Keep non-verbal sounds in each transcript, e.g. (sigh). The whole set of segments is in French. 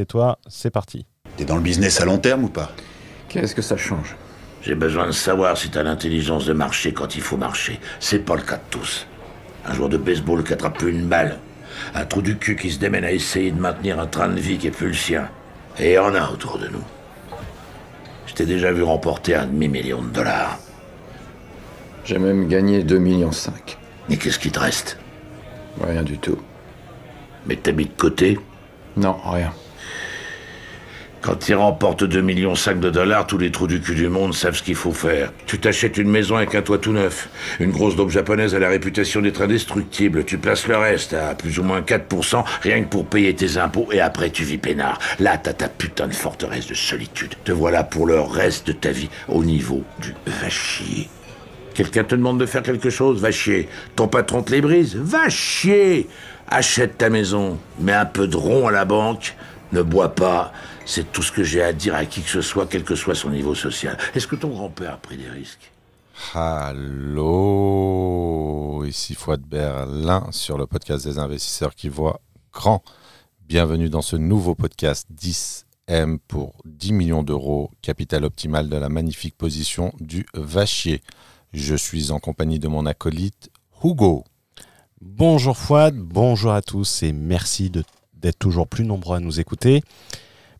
tais-toi, c'est parti. T'es dans le business à long terme ou pas? Qu'est-ce que ça change? J'ai besoin de savoir si t'as l'intelligence de marcher quand il faut marcher. C'est pas le cas de tous. Un joueur de baseball qui attrape plus une balle. Un trou du cul qui se démène à essayer de maintenir un train de vie qui est plus le sien. Et il y en a autour de nous. Je t'ai déjà vu remporter un demi-million de dollars. J'ai même gagné 2,5 millions. Mais qu'est-ce qui te reste? Rien du tout. Mais t'as mis de côté? Non, rien. Quand tu remportes 2,5 millions de dollars, tous les trous du cul du monde savent ce qu'il faut faire. Tu t'achètes une maison avec un toit tout neuf. Une grosse daube japonaise a la réputation d'être indestructible. Tu places le reste à plus ou moins 4%, rien que pour payer tes impôts, et après tu vis peinard. Là, t'as ta putain de forteresse de solitude. Te voilà pour le reste de ta vie au niveau du va chier. Quelqu'un te demande de faire quelque chose, va chier. Ton patron te les brise, va chier. Achète ta maison, mets un peu de rond à la banque, ne bois pas. C'est tout ce que j'ai à dire à qui que ce soit, quel que soit son niveau social. Est-ce que ton grand-père a pris des risques? Allô, ici Fouad Berlin sur le podcast des investisseurs qui voient grand. Bienvenue dans ce nouveau podcast 10M pour 10 millions d'euros, capital optimal de la magnifique position du Vachier. Je suis en compagnie de mon acolyte Hugo. Bonjour Fouad, bonjour à tous et merci d'être toujours plus nombreux à nous écouter.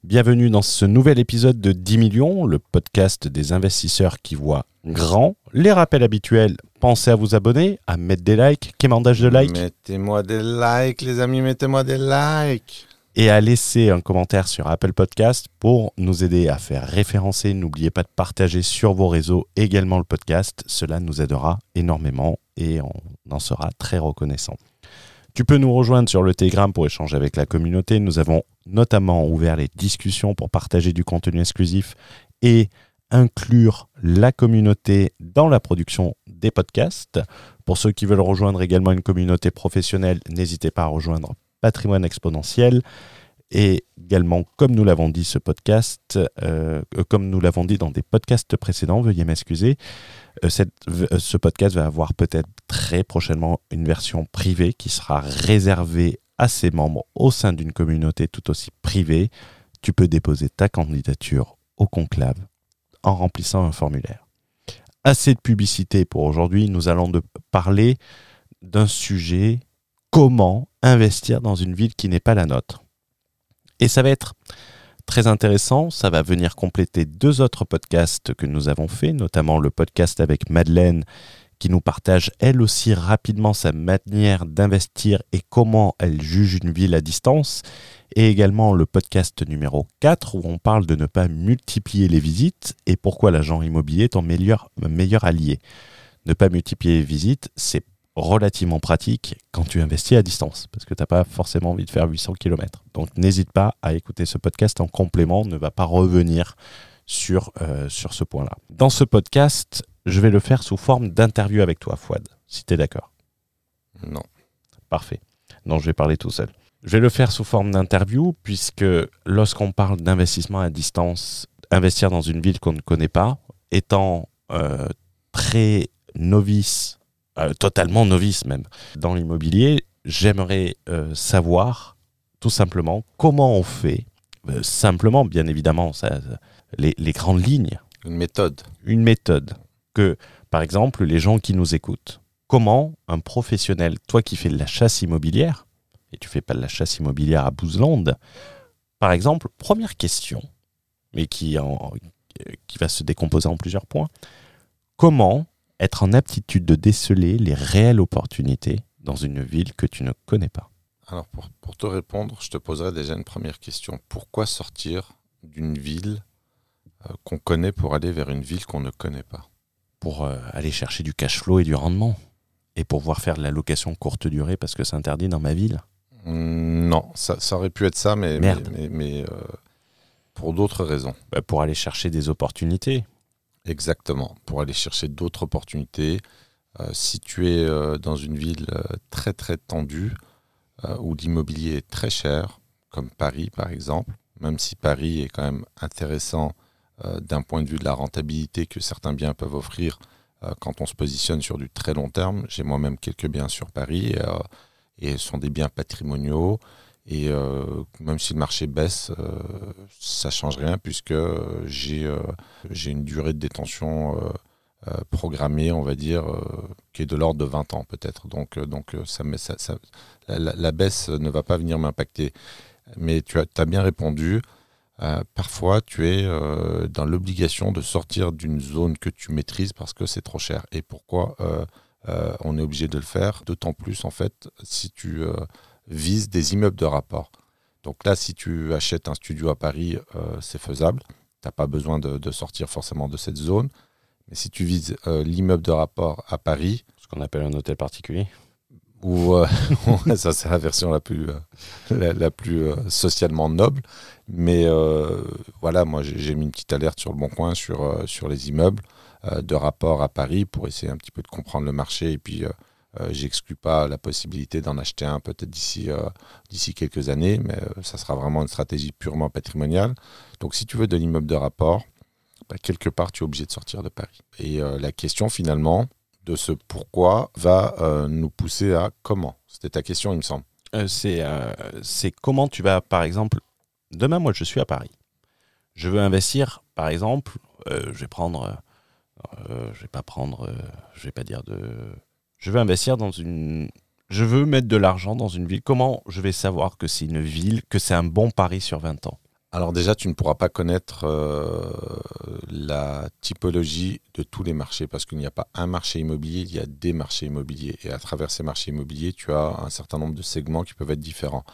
Bienvenue dans ce nouvel épisode de 10 millions, le podcast des investisseurs qui voient grand. Les rappels habituels, pensez à vous abonner, à mettre des likes. Quémandage de likes Mettez-moi des likes, les amis, mettez-moi des likes. Et à laisser un commentaire sur Apple Podcast pour nous aider à faire référencer. N'oubliez pas de partager sur vos réseaux également le podcast. Cela nous aidera énormément et on en sera très reconnaissant. Tu peux nous rejoindre sur le Telegram pour échanger avec la communauté. Nous avons notamment ouvert les discussions pour partager du contenu exclusif et inclure la communauté dans la production des podcasts. Pour ceux qui veulent rejoindre également une communauté professionnelle, n'hésitez pas à rejoindre Patrimoine Exponentiel. Et également, comme nous l'avons dit, ce podcast, euh, comme nous l'avons dit dans des podcasts précédents, veuillez m'excuser, euh, euh, ce podcast va avoir peut-être très prochainement une version privée qui sera réservée à ses membres au sein d'une communauté tout aussi privée. Tu peux déposer ta candidature au conclave en remplissant un formulaire. Assez de publicité pour aujourd'hui. Nous allons de parler d'un sujet comment investir dans une ville qui n'est pas la nôtre. Et ça va être très intéressant. Ça va venir compléter deux autres podcasts que nous avons faits, notamment le podcast avec Madeleine qui nous partage elle aussi rapidement sa manière d'investir et comment elle juge une ville à distance, et également le podcast numéro 4 où on parle de ne pas multiplier les visites et pourquoi l'agent immobilier est ton meilleur, allié. Ne pas multiplier les visites, c'est relativement pratique quand tu investis à distance, parce que tu n'as pas forcément envie de faire 800 km. Donc n'hésite pas à écouter ce podcast en complément, ne va pas revenir sur, euh, sur ce point-là. Dans ce podcast, je vais le faire sous forme d'interview avec toi, Fouad, si tu es d'accord. Non. Parfait. Non, je vais parler tout seul. Je vais le faire sous forme d'interview, puisque lorsqu'on parle d'investissement à distance, investir dans une ville qu'on ne connaît pas, étant euh, très novice euh, totalement novice même. Dans l'immobilier, j'aimerais euh, savoir tout simplement comment on fait, simplement bien évidemment, ça, les, les, grandes lignes. Une méthode. Une méthode. Par exemple, les gens qui nous écoutent, comment un professionnel, toi qui fais de la chasse immobilière, et tu fais pas de la chasse immobilière à Bouzlande, par exemple, première question, mais qui, en, qui va se décomposer en plusieurs points, comment être en aptitude de déceler les réelles opportunités dans une ville que tu ne connais pas? Alors pour, pour te répondre, je te poserai déjà une première question. Pourquoi sortir d'une ville euh, qu'on connaît pour aller vers une ville qu'on ne connaît pas? Pour euh, aller chercher du cash flow et du rendement. Et pour pouvoir faire de la location courte durée parce que c'est interdit dans ma ville Non, ça, ça, aurait pu être ça, mais, Merde. mais, mais, mais euh, pour d'autres raisons. Bah pour aller chercher des opportunités. Exactement, pour aller chercher d'autres opportunités. Euh, si tu es euh, dans une ville très très tendue, où l'immobilier est très cher, comme Paris par exemple, même si Paris est quand même intéressant d'un point de vue de la rentabilité que certains biens peuvent offrir euh, quand on se positionne sur du très long terme. J'ai moi-même quelques biens sur Paris et, et ce sont des biens patrimoniaux Et euh, même si le marché baisse, euh, ça change rien puisque j'ai euh, une durée de détention euh, euh, programmée, on va dire, euh, qui est de l'ordre de 20 ans peut-être. Donc, euh, donc euh, ça, la, baisse ne va pas venir m'impacter. Mais tu as bien répondu. Euh, parfois, tu es euh, dans l'obligation de sortir d'une zone que tu maîtrises parce que c'est trop cher. Et pourquoi euh, on est obligé de le faire? D'autant plus, en fait, si tu vises des immeubles de rapport. Donc là, si tu achètes un studio à Paris, c'est faisable. Tu n'as pas besoin de, sortir forcément de cette zone. Mais si tu vises l'immeuble de rapport à Paris, Ce qu'on appelle un hôtel particulier. Ou euh, (laughs) ça c'est la version la plus, euh, la, plus euh, socialement noble. Mais voilà, moi j'ai mis une petite alerte sur le bon coin sur, sur les immeubles de rapport à Paris pour essayer un petit peu de comprendre le marché. Et puis euh, j'exclus pas la possibilité d'en acheter un peut-être d'ici quelques années, mais ça sera vraiment une stratégie purement patrimoniale. Donc si tu veux de l'immeuble de rapport, bah, quelque part tu es obligé de sortir de Paris. Et la question finalement de ce pourquoi va euh, nous pousser à comment? C'était ta question, il me semble. Euh, c'est euh, c'est comment tu vas, par exemple, demain, moi, je suis à Paris. Je veux investir, par exemple, je vais prendre, je vais pas prendre, je vais pas dire de, je veux investir dans une, je veux mettre de l'argent dans une ville. Comment je vais savoir que c'est une ville, que c'est un bon pari sur 20 ans? Alors déjà, tu ne pourras pas connaître euh, la typologie de tous les marchés parce qu'il n'y a pas un marché immobilier, il y a des marchés immobiliers. Et à travers ces marchés immobiliers, tu as un certain nombre de segments qui peuvent être différents.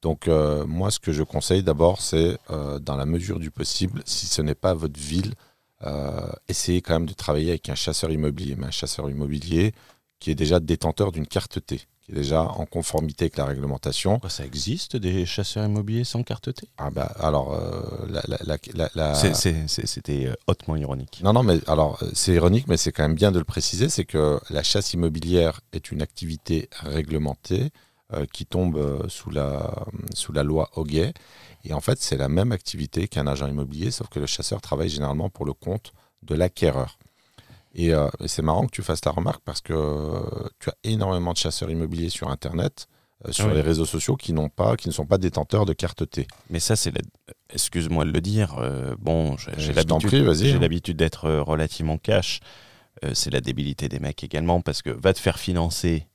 Donc euh, moi, ce que je conseille d'abord, c'est euh, dans la mesure du possible, si ce n'est pas votre ville, essayez quand même de travailler avec un chasseur immobilier, mais un chasseur immobilier qui est déjà détenteur d'une carte T, qui est déjà en conformité avec la réglementation. Ça existe des chasseurs immobiliers sans carte T? Ah bah alors euh, C'était hautement ironique. non non mais alors euh, c'est ironique mais c'est quand même bien de le préciser c'est que la chasse immobilière est une activité réglementée euh, qui tombe euh, sous la sous la loi Hoguet et en fait c'est la même activité qu'un agent immobilier sauf que le chasseur travaille généralement pour le compte de l'acquéreur. Et, euh, et c'est marrant que tu fasses la remarque parce que euh, tu as énormément de chasseurs immobiliers sur internet euh, sur Oui. les réseaux sociaux qui n'ont pas qui ne sont pas détenteurs de carte T. Mais ça, c'est la... excuse-moi de le dire. bon, j'ai l'habitude, hein. l'habitude d'être relativement cash. C'est la débilité des mecs également parce que va te faire financer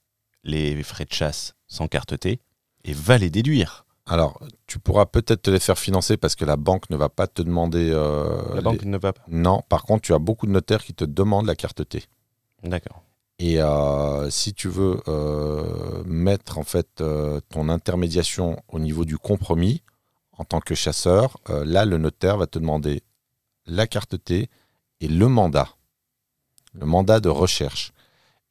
les frais de chasse sans carte T et va les déduire. Alors, tu pourras peut-être te les faire financer parce que la banque ne va pas te demander. euh, La les- banque ne va pas. Non, par contre, tu as beaucoup de notaires qui te demandent la carte T. D'accord. Et euh, si tu veux euh, mettre en fait ton intermédiation au niveau du compromis en tant que chasseur, là, le notaire va te demander la carte T et le mandat, le mandat de recherche.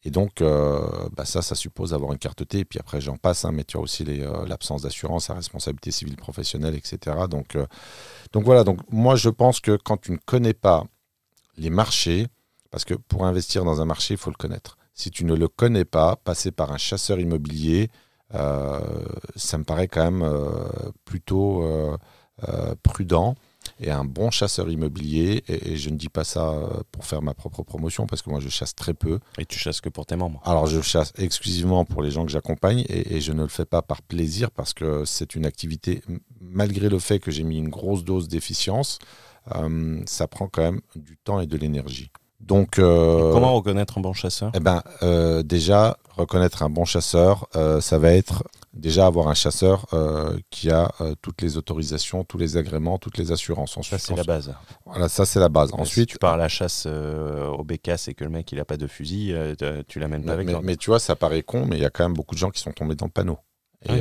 Et donc, euh, bah ça, ça suppose avoir une carte T. Et puis après, j'en passe, hein, mais tu as aussi euh, l'absence d'assurance, la responsabilité civile professionnelle, etc. Donc, euh, donc voilà. Donc moi, je pense que quand tu ne connais pas les marchés, parce que pour investir dans un marché, il faut le connaître. Si tu ne le connais pas, passer par un chasseur immobilier, ça me paraît quand même plutôt prudent. Et un bon chasseur immobilier, et, et je ne dis pas ça euh, pour faire ma propre promotion, parce que moi je chasse très peu. Et tu chasses que pour tes membres. Alors je chasse exclusivement pour les gens que j'accompagne, et, et je ne le fais pas par plaisir, parce que c'est une activité, malgré le fait que j'ai mis une grosse dose d'efficience, euh, ça prend quand même du temps et de l'énergie. Donc, euh, Comment reconnaître un bon chasseur? eh ben, euh, déjà, reconnaître un bon chasseur, euh, ça va être déjà avoir un chasseur euh, qui a euh, toutes les autorisations, tous les agréments, toutes les assurances. Ça, c'est la base. Voilà, ça c'est la base. Ensuite, Ensuite, si tu pars à la chasse au bécasse et que le mec il a pas de fusil, tu l'amènes pas mais, avec mais- mais tu vois, ça paraît con, mais il y a quand même beaucoup de gens qui sont tombés dans le panneau. Et Oui.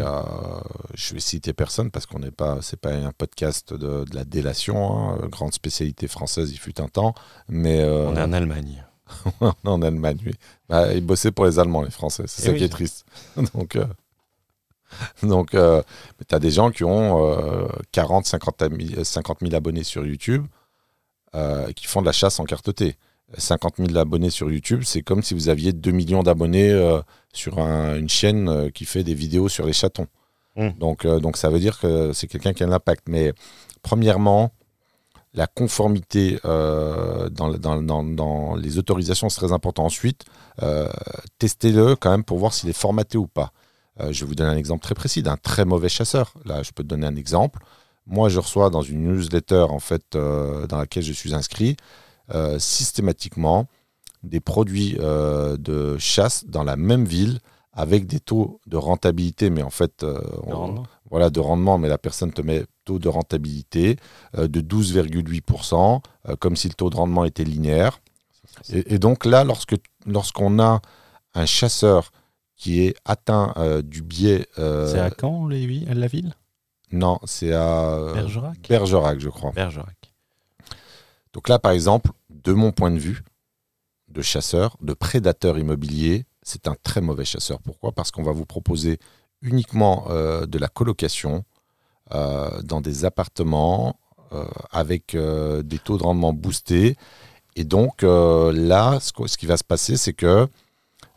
je vais citer personne parce qu'on n'est pas, c'est pas un podcast de, de la délation, hein, grande spécialité française, il fut un temps, mais On est en Allemagne. (laughs) en Allemagne, oui. Bah, ils bossaient pour les Allemands, les Français. C'est Eh ça oui. qui est triste. (laughs) donc, euh, donc euh, tu as des gens qui ont euh, 40, 50 000, 50 000 abonnés sur YouTube euh, qui font de la chasse en carte T. 50 000 abonnés sur YouTube, c'est comme si vous aviez 2 millions d'abonnés sur un- une chaîne qui fait des vidéos sur les chatons. Mm. Donc, donc ça veut dire que c'est quelqu'un qui a de l'impact. Mais premièrement, la conformité euh, dans, dans- dans- dans les autorisations, c'est très important. Ensuite, euh, testez-le quand même pour voir s'il est formaté ou pas. Euh, je vais vous donner un exemple très précis d'un très mauvais chasseur. Là, je peux te donner un exemple. Moi, je reçois dans une newsletter en fait, dans laquelle je suis inscrit systématiquement des produits de chasse dans la même ville avec des taux de rentabilité, mais en fait, on-. Voilà, de rendement, mais la personne te met taux de rentabilité euh, de 12,8%, euh, comme si le taux de rendement était linéaire. Et, et donc là, lorsque lorsqu'on a un chasseur qui est atteint euh, du biais... C'est à Caen, les vi- la ville? Non, c'est à Bergerac Bergerac, je crois. Bergerac. Donc là, par exemple, de mon point de vue, de chasseur, de prédateur immobilier, c'est un très mauvais chasseur. Pourquoi? Parce qu'on va vous proposer uniquement euh, de la colocation euh, dans des appartements euh, avec des taux de rendement boostés. Et donc là, ce, qu- ce qui va se passer, c'est que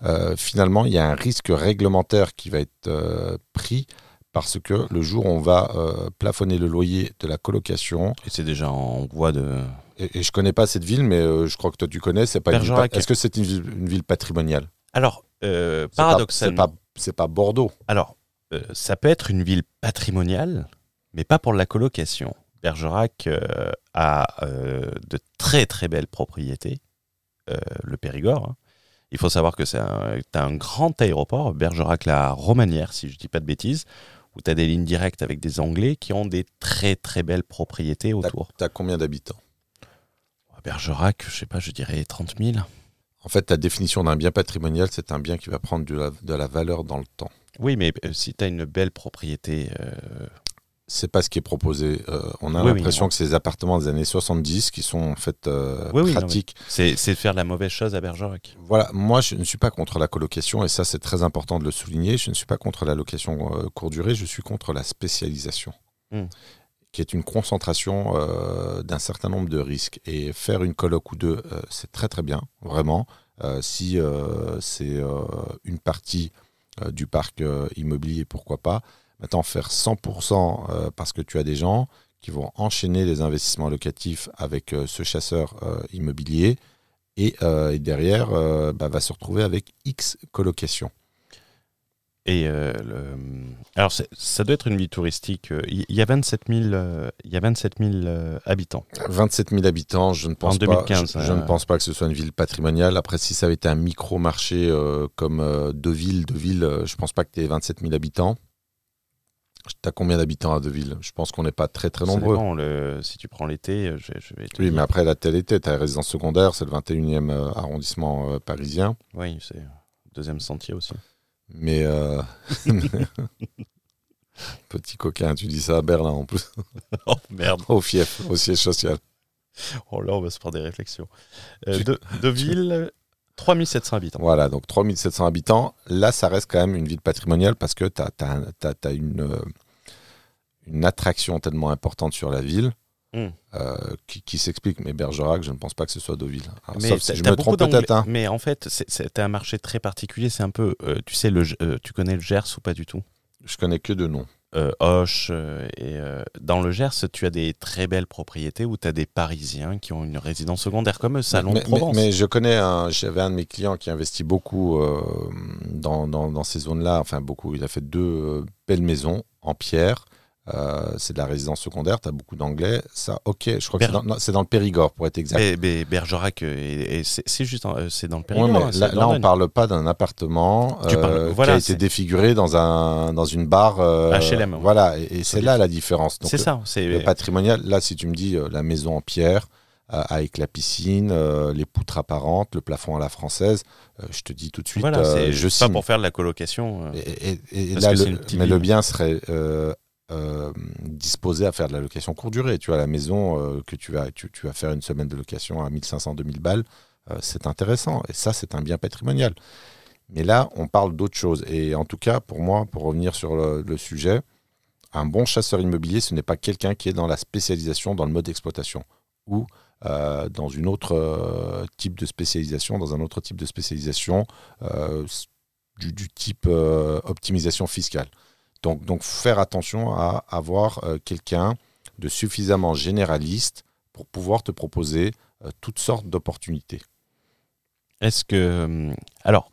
euh, finalement, il y a un risque réglementaire qui va être euh, pris parce que le jour où on va euh, plafonner le loyer de la colocation, Et c'est déjà en voie de. et, et je connais pas cette ville, mais je crois que toi tu connais. C'est pas Est-ce que c'est une, ville- une ville patrimoniale? Alors, pas- paradoxalement. Pas, c'est pas Bordeaux. Alors, euh, ça peut être une ville patrimoniale, mais pas pour la colocation. Bergerac euh, a euh, de très très belles propriétés, le Périgord. hein. Il faut savoir que c'est un, un grand aéroport, Bergerac-la Romanière, si je dis pas de bêtises, où tu as des lignes directes avec des Anglais qui ont des très très belles propriétés autour. t'as combien d'habitants? Bergerac, je sais pas, je dirais 30 000. En fait, ta définition d'un bien patrimonial, c'est un bien qui va prendre de la, de la valeur dans le temps. Oui, mais euh, si tu as une belle propriété, euh, C'est pas ce qui est proposé. Euh, on a Oui, oui, l'impression non. que c'est des appartements des années 70 qui sont en fait euh, Oui, oui, pratiques. c'est faire la mauvaise chose à Bergerac. Voilà, moi je ne suis pas contre la colocation et ça c'est très important de le souligner. Je ne suis pas contre la location euh, courte durée, je suis contre la spécialisation, Hmm. Qui est une concentration euh, d'un certain nombre de risques. Et faire une coloc ou deux, euh, c'est très très bien, vraiment. Euh, si c'est une partie du parc immobilier, pourquoi pas. Maintenant, faire 100% euh, parce que tu as des gens qui vont enchaîner les investissements locatifs avec ce chasseur immobilier et, derrière bah, va se retrouver avec X colocations. Et euh, le- alors, ça doit être une ville touristique. euh, Il y, a 27 000, euh, il y a 27 000 euh, habitants. 27 000 habitants, je ne pense En 2015, pas. Je, je euh, ne pense pas que ce soit une ville patrimoniale. Après, si ça avait été un micro-marché euh, comme euh, Deauville, Deauville, euh, je ne pense pas que tu aies 27 000 habitants. Tu as combien d'habitants à Deauville Je pense qu'on n'est pas très très nombreux. dépend, le- si tu prends l'été, euh, je, je vais te Oui, dire. mais après la telle était, tu as résidence secondaire, c'est le 21e euh, arrondissement euh, parisien. Oui, c'est deuxième sentier aussi. Mais. euh, (laughs) Petit coquin, tu dis ça à Berlin en plus, (laughs) oh merde. au fief, au siège social. Oh là, on va se prendre des réflexions. Euh, Tu- de, de ville, 3700 habitants. Voilà, donc 3700 habitants. Là, ça reste quand même une ville patrimoniale parce que tu as, une, euh, une attraction tellement importante sur la ville Hmm. euh, qui, qui s'explique. Mais Bergerac, je ne pense pas que ce soit Deauville. Alors, Mais sauf si t'as- je me trompe peut-être. hein. Mais en fait, c'est- un marché très particulier. C'est un peu, euh, tu sais, le, euh, tu connais le Gers ou pas du tout? Je connais que deux noms. Hoche et dans le Gers, tu as des très belles propriétés où tu as des Parisiens qui ont une résidence secondaire comme eux, Salon mais, de Provence. mais- mais je connais, j'avais un de mes clients qui investit beaucoup dans, dans- dans ces zones-là. Enfin, beaucoup. Il a fait deux belles maisons en pierre. Euh, c'est de la résidence secondaire, tu as beaucoup d'anglais. Ça, ok, je crois que c'est dans, le Périgord pour être exact. Mais- mais Bergerac, euh, c'est juste, euh, c'est dans le Périgord. là, on Dordogne. parle pas d'un appartement euh, parles- qui a été défiguré dans, un, dans une barre. euh, HLM, ouais. Voilà, et, et c'est là la différence. C'est ça. C'est Le patrimonial, là, si tu me dis la maison en pierre, avec la piscine, euh, les poutres apparentes, le plafond à la française, euh, je te dis tout de suite, voilà, euh, je pas signe. pour faire de la colocation. Et, et- et là, le- mais le bien serait euh, disposé à faire de la location courte durée. Tu vois, la maison euh, que tu vas, tu, faire une semaine de location à 1500-2000 balles, euh, c'est intéressant. Et ça, c'est un bien patrimonial. Mais là, on parle d'autre chose. Et en tout cas, pour moi, pour revenir sur le, sujet, un bon chasseur immobilier, ce n'est pas quelqu'un qui est dans la spécialisation, dans le mode d'exploitation ou dans une autre type de spécialisation, dans un autre type de spécialisation du, type optimisation fiscale. Donc, donc faire attention à avoir euh, quelqu'un de suffisamment généraliste pour pouvoir te proposer euh, toutes sortes d'opportunités. Est-ce que. euh, Alors,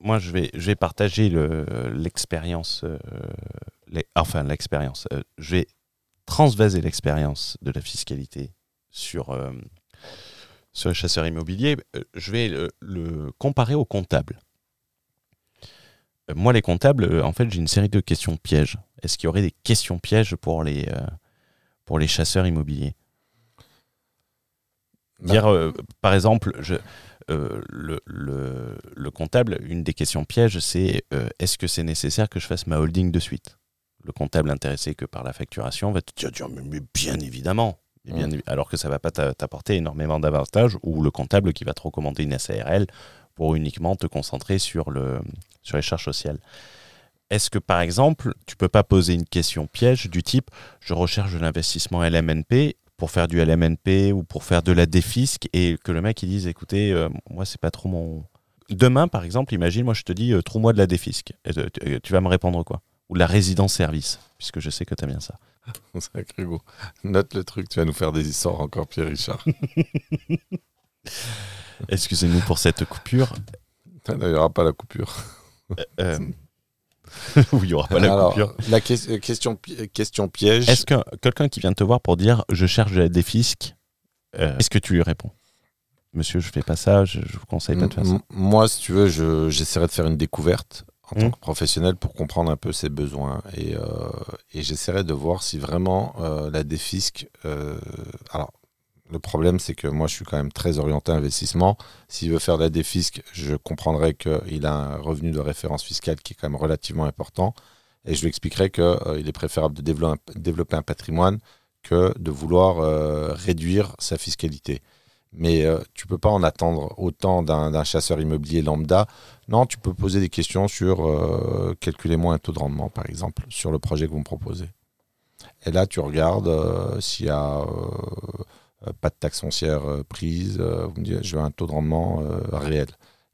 moi, je vais, je vais partager le- l'expérience, enfin l'expérience. je vais transvaser l'expérience de la fiscalité sur, sur les chasseurs immobiliers. Je vais le, comparer aux comptables. Moi, les comptables, euh, en fait, j'ai une série de questions pièges. Est-ce qu'il y aurait des questions pièges pour les, euh, pour les chasseurs immobiliers? Bah. Dire, euh, par exemple, je, euh, le, le- le comptable, une des questions pièges, c'est est-ce que c'est nécessaire que je fasse ma holding de suite? Le comptable intéressé que par la facturation va te dire, dire, mais, mais bien évidemment. Bien évi- alors que ça va pas t'a- t'apporter énormément d'avantages, ou le comptable qui va te recommander une SARL pour uniquement te concentrer sur, le, sur les charges sociales. Est-ce que par exemple, tu peux pas poser une question piège du type je recherche de l'investissement LMNP pour faire du LMNP ou pour faire de la défisque et que le mec il dise écoutez euh, moi c'est pas trop mon demain par exemple imagine moi je te dis euh, trouve-moi de la défisque Et tu- vas me répondre quoi? Ou de la résidence service puisque je sais que tu aimes bien ça (laughs) Sacré go. Note le truc, tu vas nous faire des histoires encore, Pierre-Richard. (laughs) excusez-nous pour cette coupure Il n'y aura pas la coupure. Euh, (laughs) oui il y aura pas la Alors, coupure la que- euh, question, pi- euh, question piège. est-ce que quelqu'un qui vient te voir pour dire je cherche de la défisque euh, est-ce que tu lui réponds? Monsieur je fais pas ça je, je vous conseille pas de faire ça Moi, si tu veux, je- j'essaierai de faire une découverte en tant Mhm. que professionnel pour comprendre un peu ses besoins. Et, euh, et j'essaierai de voir si vraiment euh, la défisque. euh, alors, le problème, c'est que moi, je suis quand même très orienté investissement. S'il veut faire de la défisque, je comprendrai qu'il a un revenu de référence fiscale qui est quand même relativement important. Et je lui expliquerai qu'il est préférable de développer un, patrimoine que de vouloir euh, réduire sa fiscalité. Mais euh, tu peux pas en attendre autant d'un chasseur immobilier lambda. Non, tu peux poser des questions sur euh, calculez-moi un taux de rendement, par exemple, sur le projet que vous me proposez. Et là, tu regardes euh, s'il y a euh, euh, pas de taxe foncière euh, prise. euh, vous me dites, je veux un taux de rendement euh, réel.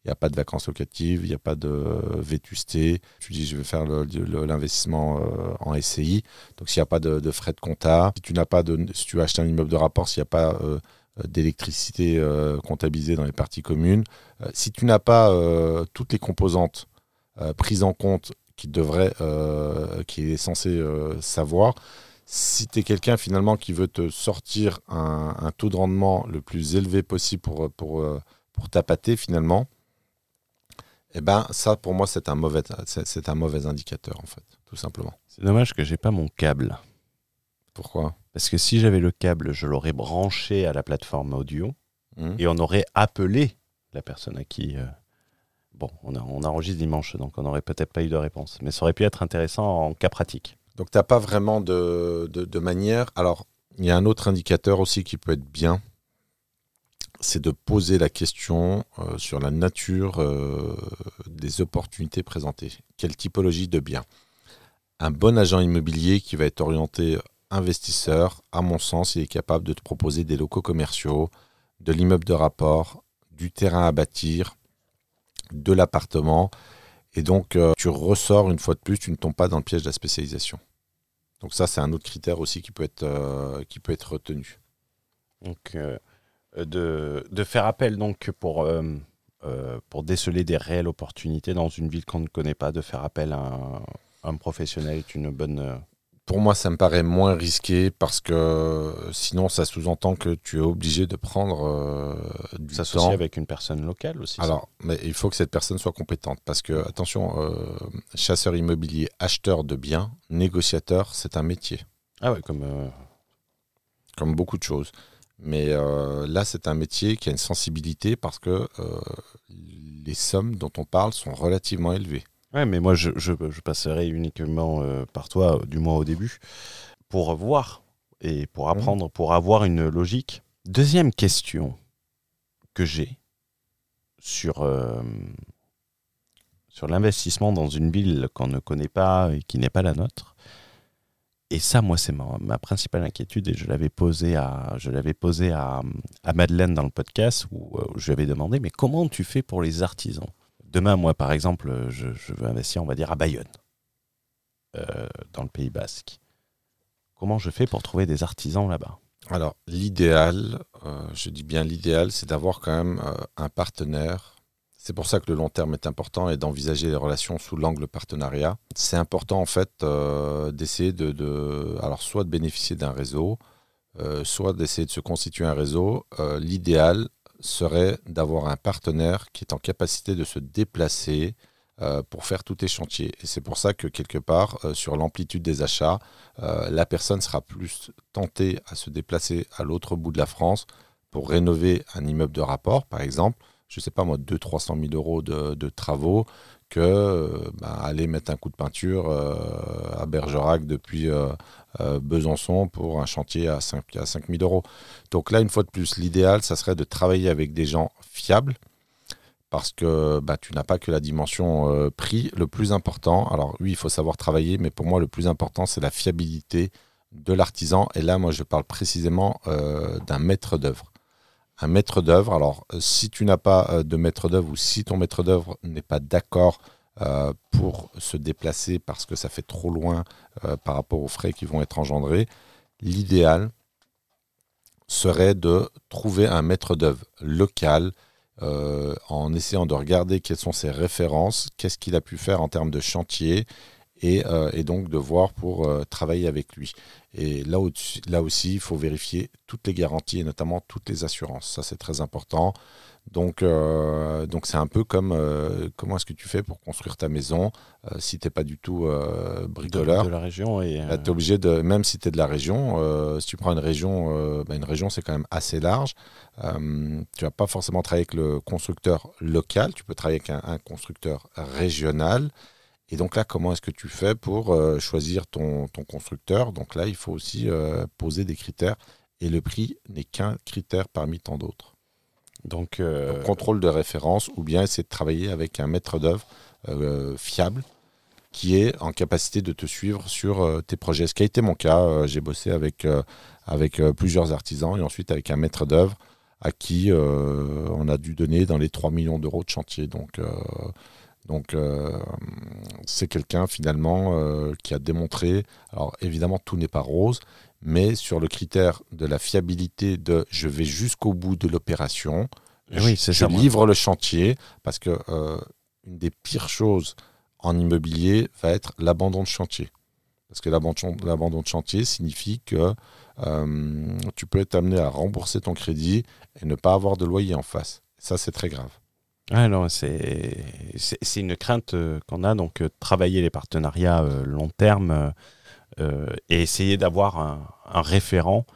Il n'y a pas de vacances locatives, il n'y a pas de euh, vétusté. Tu dis, je vais faire l'investissement euh, en SCI. Donc, s'il n'y a pas de, frais de compta, si tu n'as pas si tu achètes un immeuble de rapport, s'il n'y a pas euh, d'électricité euh, comptabilisée dans les parties communes, euh, si tu n'as pas euh, toutes les composantes euh, prises en compte qui devrait, euh, qui est censé euh, savoir, si tu es quelqu'un finalement qui veut te sortir un, un taux de rendement le plus élevé possible pour, pour, euh, pour tapater finalement, eh ben ça pour moi c'est un mauvais c'est c'est un mauvais indicateur en fait, tout simplement. c'est dommage que j'ai pas mon câble Pourquoi? Parce que si j'avais le câble, je l'aurais branché à la plateforme audio Hmm et on aurait appelé la personne à qui. euh, Bon, on, a- on enregistre dimanche, donc on n'aurait peut-être pas eu de réponse. Mais ça aurait pu être intéressant en cas pratique. Donc, tu n'as pas vraiment de, manière. Alors, il y a un autre indicateur aussi qui peut être bien. C'est de poser la question euh, sur la nature euh, des opportunités présentées. Quelle typologie de biens? Un bon agent immobilier qui va être orienté investisseur, à mon sens, il est capable de te proposer des locaux commerciaux, de l'immeuble de rapport, du terrain à bâtir, de l'appartement. Et donc, euh, tu ressors une fois de plus, tu ne tombes pas dans le piège de la spécialisation. Donc ça, c'est un autre critère aussi qui peut être, euh, qui peut être retenu. Donc, euh, de, de faire appel donc pour, pour déceler des réelles opportunités dans une ville qu'on ne connaît pas, de faire appel à un professionnel est une bonne. Pour moi, ça me paraît moins risqué parce que euh, sinon, ça sous-entend que tu es obligé de prendre euh, du s'associer temps. avec une personne locale aussi. ça. Alors, mais il faut que cette personne soit compétente parce que, attention, euh, chasseur immobilier, acheteur de biens, négociateur, c'est un métier. Ah ouais, comme. euh, comme beaucoup de choses. Mais là, c'est un métier qui a une sensibilité parce que les sommes dont on parle sont relativement élevées. Ouais, mais moi, je, je, je passerai uniquement euh, par toi, du moins au début, pour voir et pour apprendre, pour avoir une logique. Deuxième question que j'ai sur, euh, sur l'investissement dans une ville qu'on ne connaît pas et qui n'est pas la nôtre. Et ça, moi, c'est ma, ma principale inquiétude et je l'avais posé à, je l'avais posé à, à Madeleine dans le podcast où je lui avais demandé, mais comment tu fais pour les artisans? Demain, moi, par exemple, je, veux investir, on va dire, à Bayonne, euh, dans le Pays Basque. Comment je fais pour trouver des artisans là-bas? Alors, l'idéal, euh, je dis bien l'idéal, c'est d'avoir quand même euh, un partenaire C'est pour ça que le long terme est important et d'envisager les relations sous l'angle partenariat. C'est important en fait d'essayer de, alors soit de bénéficier d'un réseau, soit d'essayer de se constituer un réseau. L'idéal serait d'avoir un partenaire qui est en capacité de se déplacer pour faire tous tes chantiers. Et c'est pour ça que quelque part, sur l'amplitude des achats, la personne sera plus tentée à se déplacer à l'autre bout de la France pour rénover un immeuble de rapport, par exemple, je ne sais pas moi, 200-300 000 euros de, travaux que euh, bah, aller mettre un coup de peinture euh, à Bergerac depuis euh, Besançon pour un chantier à 5, à 000 euros. Donc là, une fois de plus, l'idéal, ça serait de travailler avec des gens fiables parce que bah, tu n'as pas que la dimension prix. Le plus important, alors oui, il faut savoir travailler, mais pour moi, le plus important, c'est la fiabilité de l'artisan. Et là, moi, je parle précisément d'un maître d'œuvre un maître d'œuvre. Alors, euh, si tu n'as pas euh, de maître d'œuvre ou si ton maître d'œuvre n'est pas d'accord euh, pour se déplacer parce que ça fait trop loin par rapport aux frais qui vont être engendrés, l'idéal serait de trouver un maître d'œuvre local en essayant de regarder quelles sont ses références, qu'est-ce qu'il a pu faire en termes de chantier euh, et, donc de voir pour euh, travailler avec lui. Et là, là aussi, il faut vérifier toutes les garanties et notamment toutes les assurances. Ça, c'est très important. Donc, euh, donc c'est un peu comme comment est-ce que tu fais pour construire ta maison si tu n'es pas du tout bricoleur? De, la région. et bah, Tu es obligé de, même si tu es de la région, si tu prends une région, bah, une région c'est quand même assez large. tu vas pas forcément travailler avec le constructeur local, tu peux travailler avec un constructeur régional. Et donc là, comment est-ce que tu fais pour euh, choisir ton, constructeur? Donc là, il faut aussi euh, poser des critères. Et le prix n'est qu'un critère parmi tant d'autres. Donc, euh, contrôle de référence ou bien essayer de travailler avec un maître d'œuvre fiable qui est en capacité de te suivre sur tes projets. Ce qui a été mon cas, j'ai bossé avec, avec plusieurs artisans et ensuite avec un maître d'œuvre à qui on a dû donner dans les 3 millions d'euros de chantier. Donc donc euh, c'est quelqu'un finalement euh, qui a démontré, alors évidemment tout n'est pas rose, mais sur le critère de la fiabilité de je vais jusqu'au bout de l'opération, eh oui, je, livre le chantier, parce que euh, une des pires choses en immobilier va être l'abandon de chantier. Parce que l'abandon de chantier signifie que tu peux être amené à rembourser ton crédit et ne pas avoir de loyer en face. Ça, c'est très grave. Ah non, c'est une crainte euh, qu'on a, donc euh, travailler les partenariats euh, long terme et essayer d'avoir un, référent,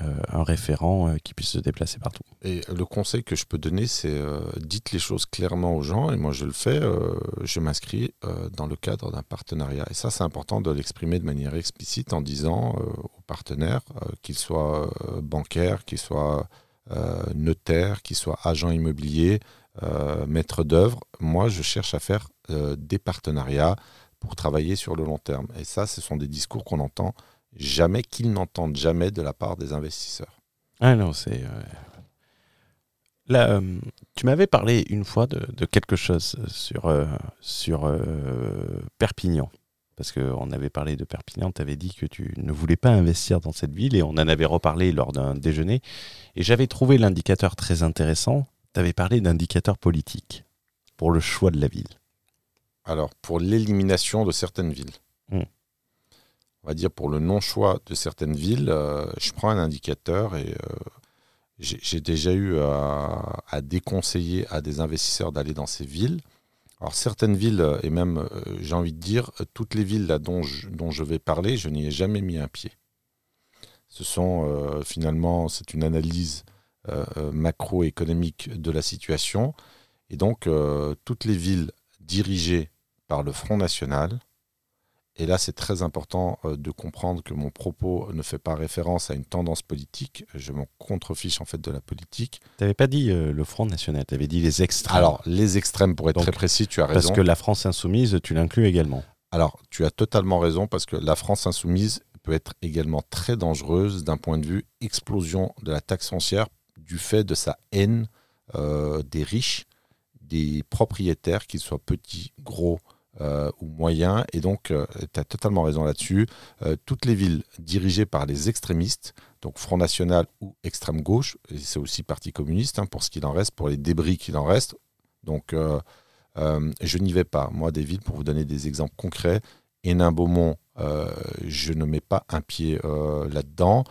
un référent qui puisse se déplacer partout. Et le conseil que je peux donner, c'est dites les choses clairement aux gens, et moi je le fais, je m'inscris dans le cadre d'un partenariat. Et ça, c'est important de l'exprimer de manière explicite en disant aux partenaires, qu'ils soient bancaires, qu'ils soient notaires, qu'ils soient agents immobiliers, euh, maître d'œuvre, moi je cherche à faire euh, des partenariats pour travailler sur le long terme. Et ça, ce sont des discours qu'on entend jamais, qu'ils n'entendent jamais de la part des investisseurs. Ah non, c'est. Euh, là, tu m'avais parlé une fois de, quelque chose sur, sur Perpignan. Parce qu'on avait parlé de Perpignan, tu avais dit que tu ne voulais pas investir dans cette ville et on en avait reparlé lors d'un déjeuner. Et j'avais trouvé l'indicateur très intéressant tu avais parlé d'indicateurs politiques pour le choix de la ville. Alors, pour l'élimination de certaines villes. Hmm. On va dire pour le non-choix de certaines villes, euh, je prends un indicateur et euh, j'ai déjà eu à, déconseiller à des investisseurs d'aller dans ces villes. Alors certaines villes, et même euh, j'ai envie de dire, toutes les villes là, dont, je, dont je vais parler, je n'y ai jamais mis un pied. Ce sont finalement, c'est une analyse euh, euh, macroéconomique de la situation. Et donc, euh, toutes les villes dirigées par le Front National, et là, c'est très important de comprendre que mon propos ne fait pas référence à une tendance politique. Je m'en contrefiche en fait de la politique. Tu n'avais pas dit le Front National, tu avais dit les extrêmes. Alors, les extrêmes, pour être très précis, tu as raison. Parce que la France insoumise, tu l'inclus également. Alors, tu as totalement raison, parce que la France insoumise peut être également très dangereuse d'un point de vue explosion de la taxe foncière du fait de sa haine euh, des riches, des propriétaires, qu'ils soient petits, gros euh, ou moyens. Et donc, euh, tu as totalement raison là-dessus. toutes les villes dirigées par les extrémistes, donc Front National ou extrême gauche, c'est aussi Parti communiste, hein, pour ce qu'il en reste, pour les débris qu'il en reste, Donc, je n'y vais pas. Moi, des villes, pour vous donner des exemples concrets, Hénin-Beaumont, euh, je ne mets pas un pied là-dedans.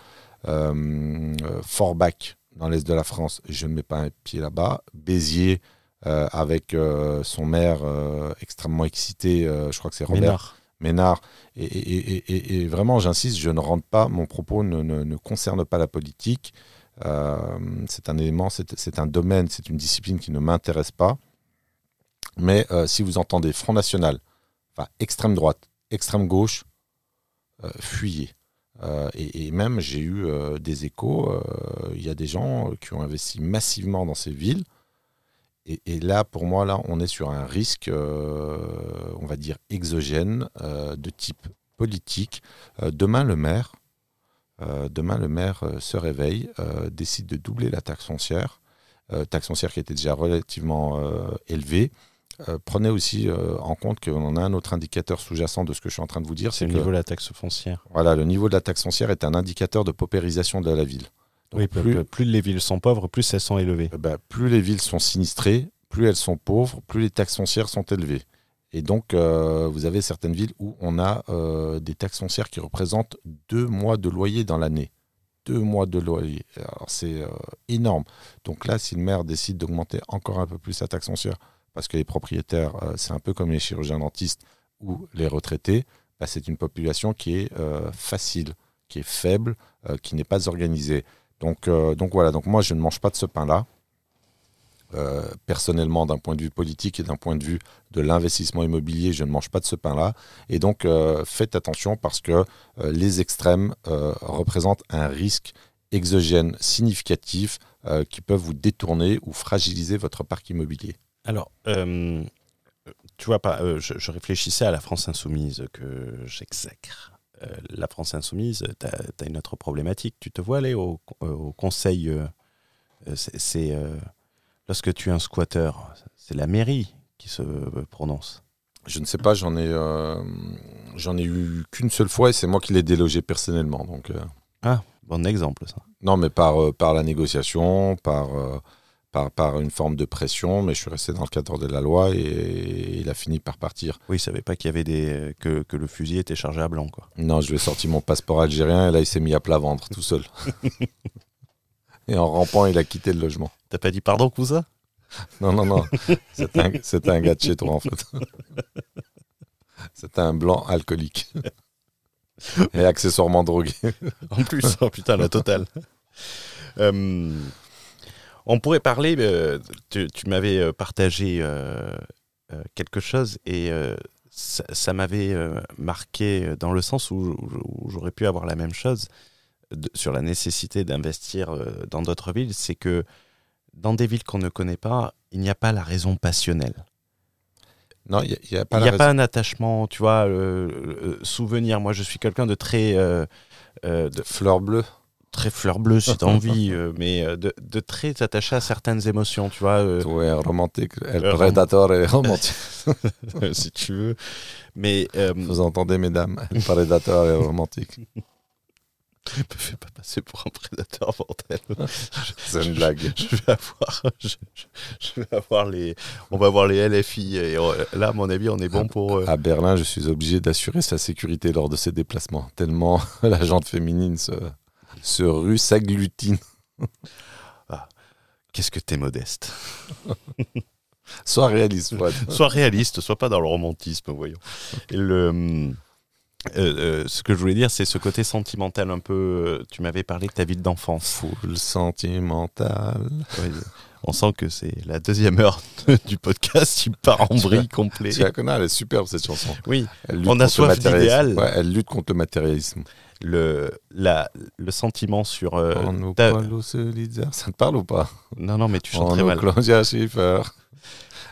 Forbach, dans l'est de la France, je ne mets pas un pied là-bas. Béziers, euh, avec euh, son maire euh, extrêmement excité, je crois que c'est Robert Ménard. Ménard. Et, et- et- et- et vraiment, j'insiste, je ne rentre pas, mon propos ne, ne- ne concerne pas la politique. C'est un élément, c'est un domaine, c'est une discipline qui ne m'intéresse pas. Mais si vous entendez Front National, enfin extrême droite, extrême gauche, fuyez. Euh, et, même, j'ai eu euh, des échos. euh, Il y a des gens qui ont investi massivement dans ces villes. Et, et là, pour moi, là, on est sur un risque, on va dire, exogène de type politique. Demain, le maire, demain, le maire se réveille, décide de doubler la taxe foncière, taxe foncière qui était déjà relativement élevée. Euh, prenez aussi euh, en compte qu'on a un autre indicateur sous-jacent de ce que je suis en train de vous dire, C'est le que niveau de la taxe foncière. voilà, le niveau de la taxe foncière est un indicateur de paupérisation de la ville. Donc, Oui, plus, les villes sont pauvres, plus elles sont élevées. euh, bah, plus les villes sont sinistrées, plus elles sont pauvres, plus les taxes foncières sont élevées. Et donc, euh, vous avez certaines villes où on a euh, des taxes foncières qui représentent deux mois de loyer dans l'année. Deux mois de loyer. Alors, c'est euh, énorme. Donc là, si le maire décide d'augmenter encore un peu plus sa taxe foncière, parce que les propriétaires, euh, c'est un peu comme les chirurgiens dentistes ou les retraités, bah, c'est une population qui est euh, facile, qui est faible, euh, qui n'est pas organisée. Donc, donc voilà, donc moi je ne mange pas de ce pain-là. Personnellement, d'un point de vue politique et d'un point de vue de l'investissement immobilier, je ne mange pas de ce pain-là. Et donc, faites attention parce que les extrêmes représentent un risque exogène significatif qui peuvent vous détourner ou fragiliser votre parc immobilier. Alors, euh, tu vois pas, euh, je, je réfléchissais à la France insoumise que j'exècre. Euh, la France insoumise, tu as, une autre problématique. Tu te vois aller au, au conseil. c'est lorsque tu es un squatter, c'est la mairie qui se prononce. Je ne sais pas, j'en ai, j'en ai eu qu'une seule fois et c'est moi qui l'ai délogé personnellement. Donc, euh, Bon exemple, ça. Non, mais par, par la négociation, par, par, par une forme de pression, mais je suis resté dans le cadre de la loi et il a fini par partir. Oui, il savait pas qu'il y avait des que, que le fusil était chargé à blanc, quoi. Non, je lui ai sorti mon passeport algérien et là, il s'est mis à plat ventre tout seul. (laughs) et en rampant, il a quitté le logement. T'as pas dit pardon, cousin? Non, non, non. C'était un, c'était un gars de chez toi, en fait. C'était un blanc alcoolique. Et accessoirement drogué. En plus, oh putain, la totale. Euh, (laughs) on pourrait parler, euh, tu, tu m'avais euh, partagé euh, quelque chose et euh, ça, ça m'avait marqué dans le sens où, où j'aurais pu avoir la même chose de- sur la nécessité d'investir dans d'autres villes, c'est que dans des villes qu'on ne connaît pas, il n'y a pas la raison passionnelle. Non, il n'y a, pas Il la n'y a pas un attachement, tu vois, souvenir. Moi, je suis quelqu'un de très... de, Fleur bleue. Très fleur bleue si t'as envie, (laughs) euh, mais euh, de, de très attaché à certaines émotions, tu vois, euh, Ouais, romantique. El Euh, Predator est romantique. (laughs) si tu veux. Mais Vous entendez, mesdames El Predator est romantique. (laughs) me fais pas passer pour un prédateur, bordel. C'est une blague. Je vais avoir, je, vais avoir les, on va voir les LFI et euh, là, à mon avis, on est bon pour. euh, À Berlin, je suis obligé d'assurer sa sécurité lors de ses déplacements, tellement la jante féminine se, se rue, s'agglutine. (laughs) Qu'est-ce que t'es modeste. (laughs) Sois réaliste, Fouad. Sois réaliste, sois pas dans le romantisme, voyons. Le, euh, euh, ce que je voulais dire, c'est ce côté sentimental un peu. euh, tu m'avais parlé de ta vie d'enfance. Full sentimental. Ouais, on sent que c'est la deuxième heure (laughs) du podcast, il part en vrille complet. Connais, elle est superbe cette chanson. Oui, Elle lutte On a soif d'idéal. Ouais, elle lutte contre le matérialisme. Le, la, le sentiment sur. euh, On ta-. Ça te parle ou pas? Non, non, mais tu chantes On très mal. Claudia Schiffer.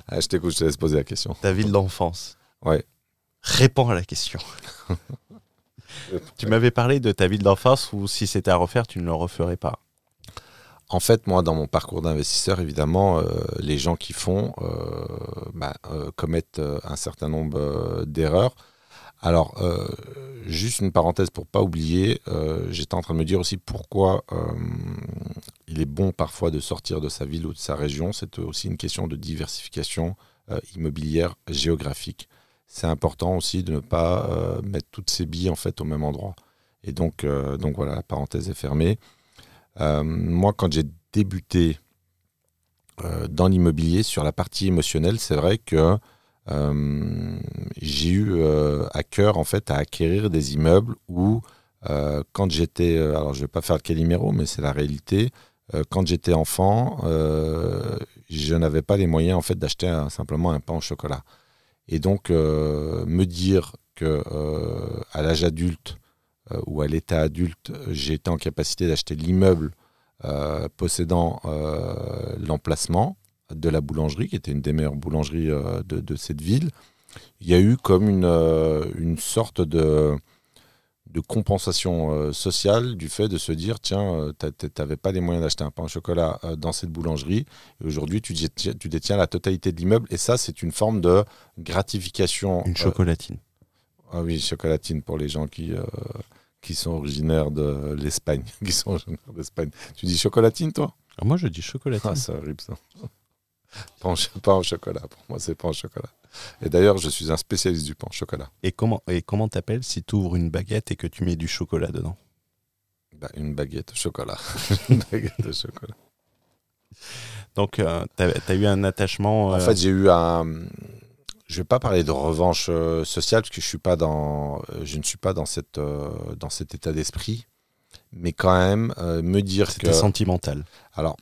Ah, je t'écoute, je te laisse poser la question. Ta ville d'enfance. Ouais. Réponds à la question. (laughs) tu m'avais parlé de ta ville d'enfance ou si c'était à refaire, tu ne le referais pas? En fait, moi, dans mon parcours d'investisseur, évidemment, euh, les gens qui font euh, bah, euh, commettent euh, un certain nombre euh, d'erreurs. Alors, euh, juste une parenthèse pour pas oublier, euh, j'étais en train de me dire aussi pourquoi euh, il est bon parfois de sortir de sa ville ou de sa région. C'est aussi une question de diversification immobilière géographique. C'est important aussi de ne pas mettre toutes ses billes en fait au même endroit. Et donc, donc voilà, la parenthèse est fermée. moi, quand j'ai débuté dans l'immobilier sur la partie émotionnelle, c'est vrai que j'ai eu à cœur en fait à acquérir des immeubles où euh, quand j'étais, euh, alors je vais pas faire le caliméro, mais c'est la réalité. Euh, quand j'étais enfant, je n'avais pas les moyens en fait d'acheter simplement un pain au chocolat. Et donc me dire que à l'âge adulte ou à l'état adulte, été en capacité d'acheter l'immeuble possédant l'emplacement de la boulangerie, qui était une des meilleures boulangeries de, de, cette ville. Il y a eu comme une, une sorte de de compensation euh, sociale du fait de se dire tiens, euh, tu n'avais pas les moyens d'acheter un pain au chocolat euh, dans cette boulangerie et aujourd'hui tu, tu, détiens la totalité de l'immeuble et ça c'est une forme de gratification. Une chocolatine. ah oui, chocolatine pour les gens qui, qui sont originaires de l'Espagne. (laughs) qui sont d'Espagne. Tu dis chocolatine toi? Ah, Moi je dis chocolatine. Ah c'est horrible ça. Pain au chocolat, pour moi c'est pain au chocolat. Et d'ailleurs, je suis un spécialiste du pain au chocolat. Et comment et comment t'appelles si tu ouvres une baguette et que tu mets du chocolat dedans? Bah, Une baguette au chocolat. (laughs) une baguette au chocolat. Donc, euh, tu as, eu un attachement. En euh, fait, j'ai eu un. Je vais pas parler de revanche euh, sociale parce que je suis pas dans, je ne suis pas dans cette dans cet état d'esprit, mais quand même me dire que. C'était sentimental. Alors,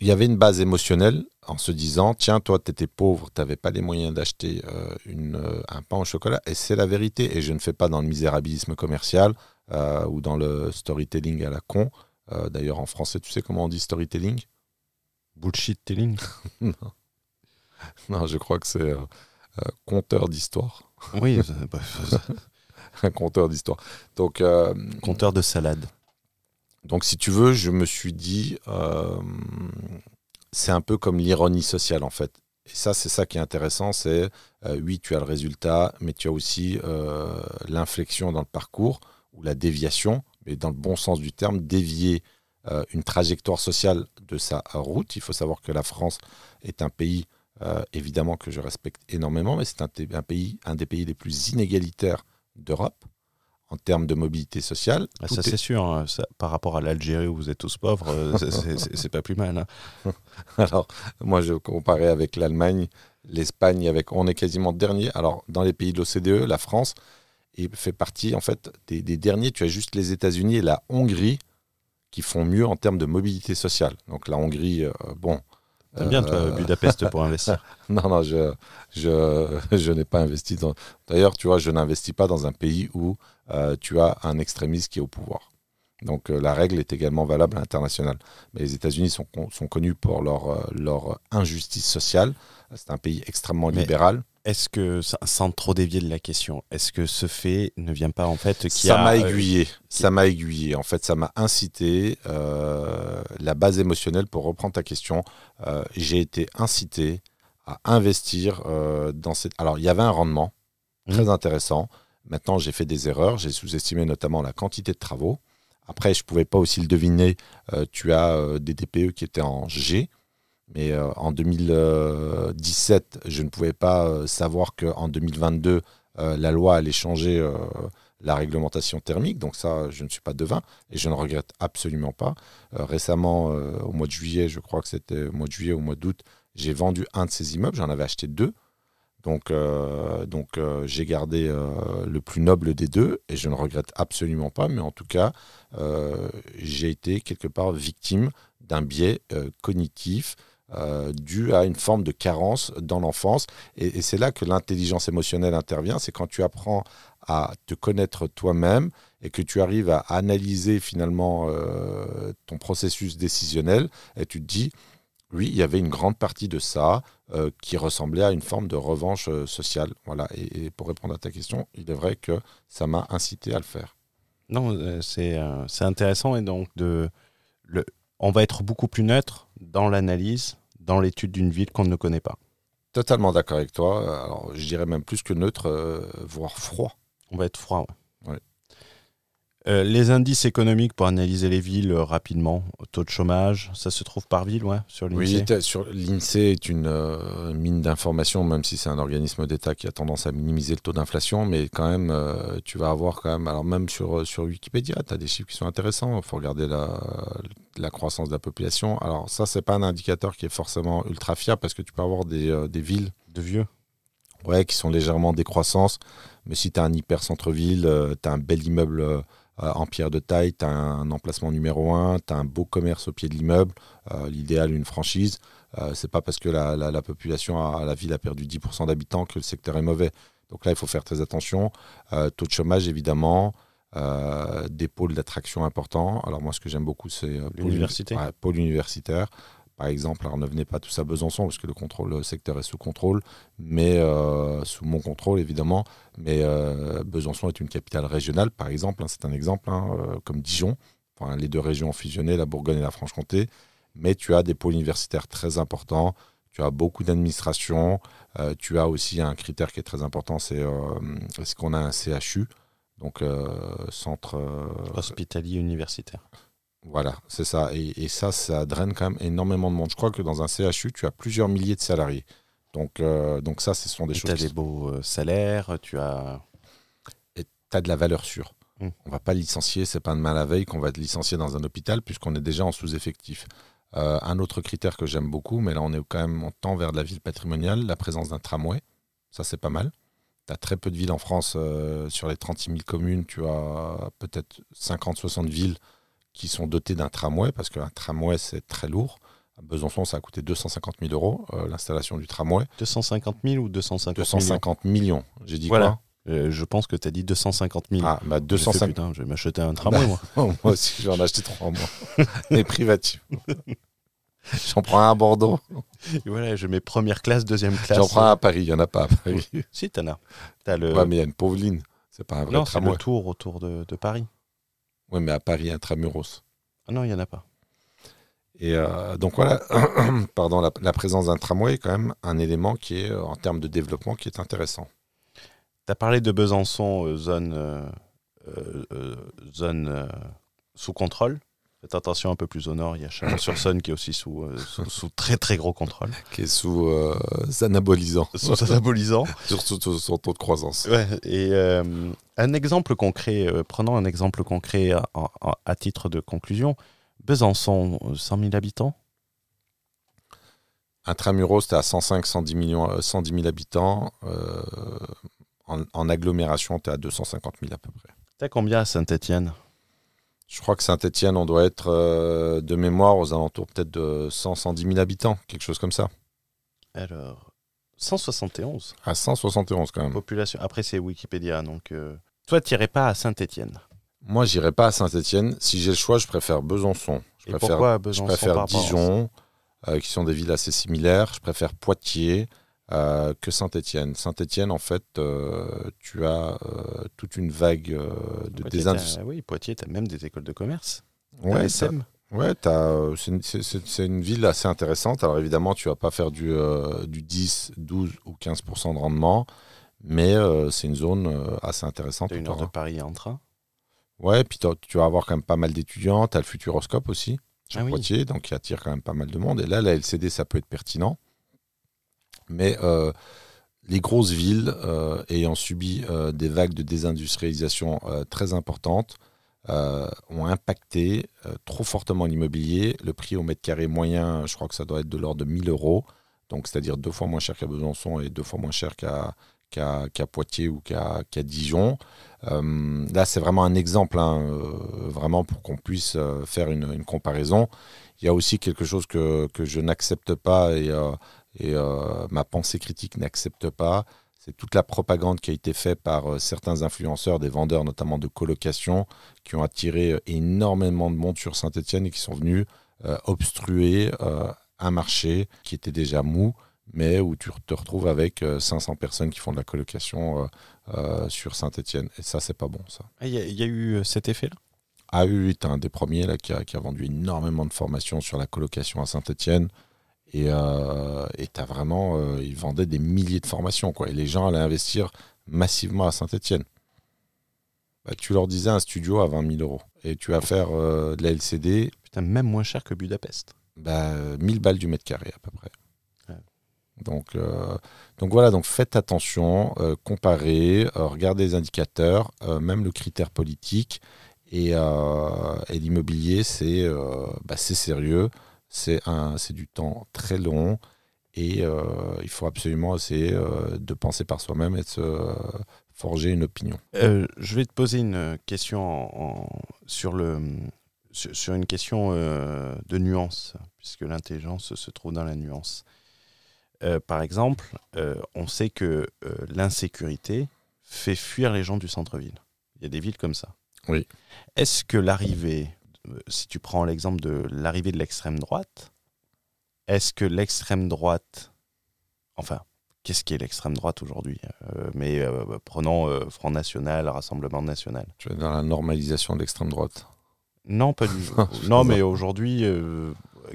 il y avait une base émotionnelle en se disant tiens, toi, tu étais pauvre, tu n'avais pas les moyens d'acheter euh, euh, un pain au chocolat. Et c'est la vérité. Et je ne fais pas dans le misérabilisme commercial euh, ou dans le storytelling à la con. D'ailleurs, en français, tu sais comment on dit storytelling? Bullshit telling (laughs) non. non. je crois que c'est conteur d'histoire. Oui, (laughs) un conteur d'histoire. Donc, conteur de salade. Donc, si tu veux, je me suis dit, c'est un peu comme l'ironie sociale en fait. Et ça, c'est ça qui est intéressant, c'est euh, oui, tu as le résultat, mais tu as aussi euh, l'inflexion dans le parcours ou la déviation, mais dans le bon sens du terme, dévier euh, une trajectoire sociale de sa route. Il faut savoir que la France est un pays, évidemment, que je respecte énormément, mais c'est un, un, des pays les plus inégalitaires d'Europe en termes de mobilité sociale. Ah, ça, c'est sûr. Hein. par rapport à l'Algérie où vous êtes tous pauvres, euh, c'est pas plus mal. Hein. (laughs) Alors, moi, je comparais avec l'Allemagne, l'Espagne, avec on est quasiment dernier. Alors, dans les pays de l'OCDE, la France fait partie en fait des, derniers. Tu as juste les États-Unis et la Hongrie qui font mieux en termes de mobilité sociale. Donc, la Hongrie, euh, bon, T'aimes bien, toi, euh, Budapest pour investir (laughs) Non, non, je, je, (laughs) je n'ai pas investi dans. D'ailleurs, tu vois, je n'investis pas dans un pays où euh, tu as un extrémiste qui est au pouvoir. Donc euh, la règle est également valable à l'international. Mais les États-Unis sont, sont, connus pour leur, leur injustice sociale. C'est un pays extrêmement libéral. Est-ce que, sans trop dévier de la question, est-ce que ce fait ne vient pas en fait qui Ça m'a aiguillé. Ça m'a aiguillé. En fait, ça m'a incité. la base émotionnelle, pour reprendre ta question, j'ai été incité à investir dans cette. Alors, il y avait un rendement très mmh. intéressant. Maintenant, j'ai fait des erreurs. J'ai sous-estimé notamment la quantité de travaux. Après, je ne pouvais pas aussi le deviner. Euh, tu as euh, des DPE qui étaient en G. Mais euh, en 2017, je ne pouvais pas savoir qu'en 2022, la loi allait changer la réglementation thermique. Donc ça, je ne suis pas devin et je ne regrette absolument pas. récemment, au mois de juillet, je crois que c'était au mois de juillet ou au mois d'août, j'ai vendu un de ces immeubles. J'en avais acheté deux. Donc, euh, donc euh, j'ai gardé euh, le plus noble des deux et je ne regrette absolument pas, mais en tout cas, j'ai été quelque part victime d'un biais cognitif dû à une forme de carence dans l'enfance. Et, c'est là que l'intelligence émotionnelle intervient, c'est quand tu apprends à te connaître toi-même et que tu arrives à analyser finalement ton processus décisionnel et tu te dis, oui, il y avait une grande partie de ça euh, qui ressemblait à une forme de revanche euh, sociale. Voilà. Et, pour répondre à ta question, il est vrai que ça m'a incité à le faire. Non, euh, c'est intéressant et donc de, le, on va être beaucoup plus neutre dans l'analyse, dans l'étude d'une ville qu'on ne connaît pas. Totalement d'accord avec toi. Alors, je dirais même plus que neutre, voire froid. On va être froid. Ouais. Euh, les indices économiques pour analyser les villes euh, rapidement, taux de chômage, ça se trouve par ville, ouais, sur l'INSEE Oui, sur l'INSEE est une euh, mine d'informations, même si c'est un organisme d'État qui a tendance à minimiser le taux d'inflation, mais quand même, tu vas avoir quand même, alors même sur, sur Wikipédia, tu as des chiffres qui sont intéressants, il faut regarder la, la croissance de la population. Alors ça, c'est pas un indicateur qui est forcément ultra fiable, parce que tu peux avoir des, des villes de vieux? ouais, qui sont légèrement en décroissance, mais si tu as un hyper centre-ville, tu as un bel immeuble en pierre de taille, tu as un emplacement numéro un, tu as un beau commerce au pied de l'immeuble, euh, l'idéal une franchise, euh, c'est pas parce que la, la- la population, la ville a perdu 10% d'habitants que le secteur est mauvais. Donc là, il faut faire très attention. Euh, taux de chômage, évidemment. euh, des pôles d'attraction importants. Alors moi, ce que j'aime beaucoup, c'est euh, pôle- ouais, pôle universitaire. Par exemple, alors ne venez pas tous à Besançon parce que le contrôle le secteur est sous contrôle, mais euh, sous mon contrôle évidemment. Mais euh, Besançon est une capitale régionale, par exemple. hein, c'est un exemple, hein, euh, comme Dijon. Enfin, les deux régions ont fusionné, la Bourgogne et la Franche-Comté. Mais tu as des pôles universitaires très importants. Tu as beaucoup d'administration. euh, tu as aussi un critère qui est très important, c'est euh, est-ce qu'on a un CHU, donc euh, centre. euh, Hospitalier universitaire. Voilà, c'est ça. Et, et ça, ça draine quand même énormément de monde. Je crois que dans un CHU, tu as plusieurs milliers de salariés. Donc, euh, donc ça, ce sont des Tu choses as qui des beaux euh, salaires, tu as. tu as de la valeur sûre. Mm. On va pas licencier, c'est pas demain la veille qu'on va te licencier dans un hôpital puisqu'on est déjà en sous-effectif. Euh, un autre critère que j'aime beaucoup, mais là on est quand même en temps vers de la ville patrimoniale, la présence d'un tramway. Ça c'est pas mal. Tu as très peu de villes en France. euh, sur les 36 000 communes, tu as peut-être 50-60 villes qui sont dotées d'un tramway parce qu'un tramway c'est très lourd. À Besançon, ça a coûté 250 000 euros euh, l'installation du tramway. 250 000 ou 250 millions 250 millions. J'ai dit Voilà. quoi? Euh, Je pense que tu as dit 250 000. Ah, bah J'ai fait, 250 putain, je vais m'acheter un tramway, moi. (laughs) Moi aussi, j'en ai acheté trois, moi. (laughs) Mais privatif. (laughs) J'en prends un à Bordeaux. Et voilà, je mets première classe, deuxième classe. J'en prends un à Paris. Il n'y en a pas à Paris. Si, t'en as. T'as le. Ouais, mais il y a une pauvre ligne. C'est pas un vrai non, tramway. le tour autour de, de Paris. Oui, mais à Paris, intramuros. Ah non, il n'y en a pas. Et euh, donc voilà, (clears throat) pardon, la, la présence d'un tramway est quand même un élément qui est, euh, en termes de développement, qui est intéressant. Tu as parlé de Besançon, euh, zone, euh, zone sous contrôle. Faites attention un peu plus au nord, il y a Chalon-sur-Saône qui est aussi sous, euh, sous, sous très très gros contrôle. (laughs) Qui est sous euh, anabolisant. Sous anabolisant. (laughs) Surtout sur son taux de croissance. Ouais, et euh, un exemple concret, prenons un exemple concret à, à- à titre de conclusion. Besançon, euh, 100 000 habitants Intramuros, tu à 105, 110, millions, euh, 110 000 habitants. En, en agglomération, tu à 250 000 à peu près. T'as combien à Saint-Etienne Je crois que Saint-Etienne, on doit être euh, de mémoire aux alentours peut-être de 100, 110 000 habitants, quelque chose comme ça. Alors, 171 À 171 quand même. population. Après, c'est Wikipédia, donc... euh, Toi, tu pas à Saint-Etienne. Moi, j'irai pas à Saint-Etienne. Si j'ai le choix, je préfère Besançon. Je Et préfère, pourquoi je Besançon préfère rapport à- Dijon, euh, qui sont des villes assez similaires. Je préfère Poitiers euh, que Saint-Etienne. Saint-Etienne, en fait, euh, tu as euh, toute une vague de t'as- Oui, Poitiers, tu as même des écoles de commerce. T'as Ouais, SM. Ouais, t'as, euh, c'est une, ville assez intéressante. Alors évidemment, tu vas pas faire du, euh, du 10, 12 ou 15% de rendement, mais c'est une zone assez intéressante. T'as une heure de Paris en train. Ouais, puis tu vas avoir quand même pas mal d'étudiants. Tu as le Futuroscope aussi, sur Ah oui. Poitiers, donc qui attire quand même pas mal de monde. Et là, la LCD, ça peut être pertinent. Mais euh, les grosses villes euh, ayant subi euh, des vagues de désindustrialisation très importantes ont impacté trop fortement l'immobilier. Le prix au mètre carré moyen, je crois que ça doit être de l'ordre de 1000 euros, donc c'est-à-dire deux fois moins cher qu'à Besançon et deux fois moins cher qu'à Poitiers ou qu'à Dijon. Là, c'est vraiment un exemple, hein, vraiment pour qu'on puisse faire une, une comparaison. Il y a aussi quelque chose que, que je n'accepte pas et, et euh, ma pensée critique n'accepte pas. C'est toute la propagande qui a été faite par euh, certains influenceurs, des vendeurs notamment de colocation, qui ont attiré euh, énormément de monde sur Saint-Etienne et qui sont venus obstruer un marché qui était déjà mou, mais où tu te retrouves avec euh, 500 personnes qui font de la colocation sur Saint-Etienne. Et ça, c'est pas bon, ça. Ah, Il y, a- il y a eu cet effet-là? Ah oui, oui, t'es un des premiers là, qui, a, qui a vendu énormément de formations sur la colocation à Saint-Etienne. Et euh, et t'as vraiment, euh, ils vendaient des milliers de formations, quoi. Et les gens allaient investir massivement à Saint-Etienne. bah, tu leur disais un studio à 20 000 euros. Et tu vas faire euh, de la LCD, Putain, même moins cher que Budapest. bah, 1000 balles du mètre carré à peu près. Ouais. Donc, euh, donc voilà, donc faites attention, euh, comparez, euh, regardez les indicateurs, euh, même le critère politique. Et, euh, et l'immobilier, c'est euh, bah, c'est sérieux, c'est du temps très long. Et euh, il faut absolument essayer euh, de penser par soi-même et de se euh, forger une opinion. Euh, je vais te poser une question en- en- sur, le, sur, sur une question de nuance, puisque l'intelligence se trouve dans la nuance. Par exemple, on sait que l'insécurité fait fuir les gens du centre-ville. Il y a des villes comme ça. Oui. Est-ce que l'arrivée, si tu prends l'exemple de l'arrivée de l'extrême droite, est-ce que l'extrême droite, enfin, qu'est-ce qui est l'extrême droite aujourd'hui Euh, Mais euh, prenons euh, Front National, Rassemblement National. Tu es dans la normalisation de l'extrême droite? Non, pas du tout. (laughs) Non, mais aujourd'hui,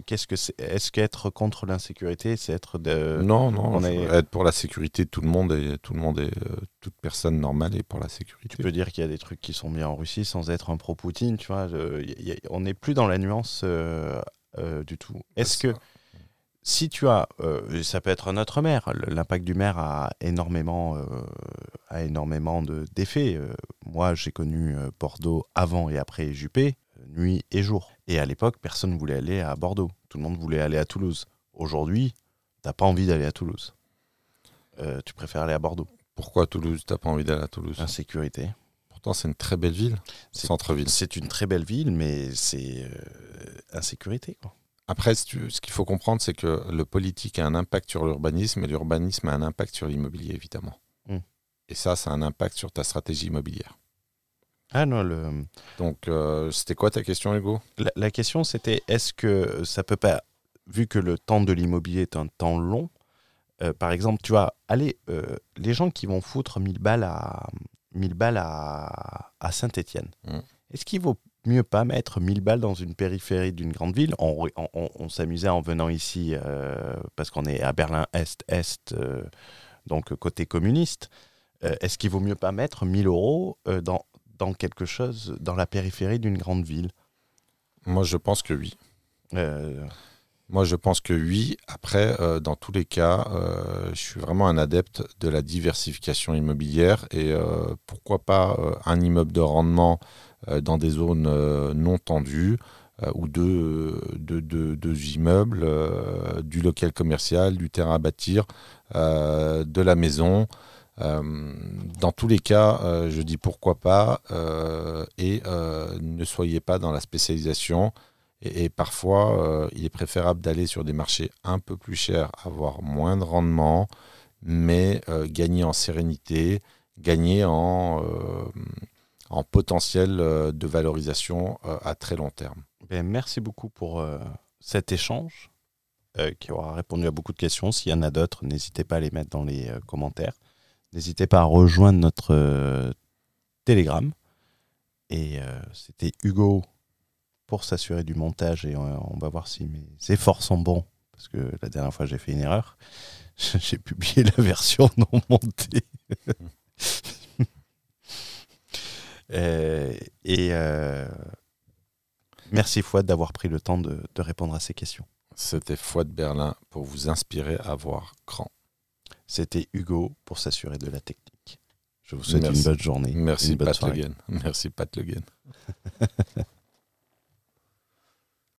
qu'est-ce que c'est Est-ce qu'être contre l'insécurité, c'est être de... non, non, est- être pour la sécurité, tout le monde est, tout le monde est, euh, toute personne normale est pour la sécurité. Tu peux dire qu'il y a des trucs qui sont bien en Russie sans être un pro-Poutine, tu vois. je- y- y- on n'est plus dans la nuance euh, euh, du tout. Est-ce que si tu as, ça peut être un autre maire, l'impact du maire a énormément, a énormément de- d'effets. Moi, j'ai connu Bordeaux avant et après Juppé, nuit et jour. Et à l'époque, personne ne voulait aller à Bordeaux. Tout le monde voulait aller à Toulouse. Aujourd'hui, t'as pas envie d'aller à Toulouse. Euh, tu préfères aller à Bordeaux. Pourquoi Toulouse T'as pas envie d'aller à Toulouse? Insécurité. Pourtant, c'est une très belle ville, C'est- centre-ville. C'est une très belle ville, mais c'est euh, insécurité. Quoi. Après, ce qu'il faut comprendre, c'est que le politique a un impact sur l'urbanisme et l'urbanisme a un impact sur l'immobilier, évidemment. Mm. Et ça, ça a un impact sur ta stratégie immobilière. Ah non, le, Donc, euh, c'était quoi ta question, Hugo? la, la question c'était est-ce que ça peut pas, vu que le temps de l'immobilier est un temps long, euh, par exemple, tu vois, allez, euh, les gens qui vont foutre 1000 balles à, 1000 balles à, à Saint-Étienne, Mm. est-ce qu'il vaut mieux pas mettre 1000 balles dans une périphérie d'une grande ville? On, on- on- on s'amusait en venant ici euh, parce qu'on est à Berlin-Est-Est, euh, donc côté communiste. Euh, est-ce qu'il vaut mieux pas mettre 1000 euros euh, dans, dans quelque chose, dans la périphérie d'une grande ville? Moi, je pense que oui. Euh, Moi, je pense que oui. Après, euh, dans tous les cas, euh, je suis vraiment un adepte de la diversification immobilière. Et euh, pourquoi pas un immeuble de rendement dans des zones non tendues ou deux, deux, deux- deux immeubles, du local commercial, du terrain à bâtir, de la maison. Euh, dans tous les cas, euh, je dis pourquoi pas. euh, et ne soyez pas dans la spécialisation. Et, parfois, il est préférable d'aller sur des marchés un peu plus chers, avoir moins de rendement, mais gagner en sérénité, gagner en, en potentiel de valorisation à très long terme. ben, merci beaucoup pour cet échange qui aura répondu à beaucoup de questions. S'il y en a d'autres, n'hésitez pas à les mettre dans les commentaires. N'hésitez pas à rejoindre notre euh, Telegram. Et euh, c'était Hugo pour s'assurer du montage et on, on va voir si mes efforts sont bons. Parce que la dernière fois, j'ai fait une erreur. (laughs) J'ai publié la version non montée. (laughs) Euh, et euh, merci Fouad d'avoir pris le temps de, répondre à ces questions. C'était de Berlin pour vous inspirer à voir grand. C'était Hugo pour s'assurer de la technique. Je vous souhaite Merci. une bonne journée. Merci une bonne Pat. Merci Pat Le Guen. (laughs)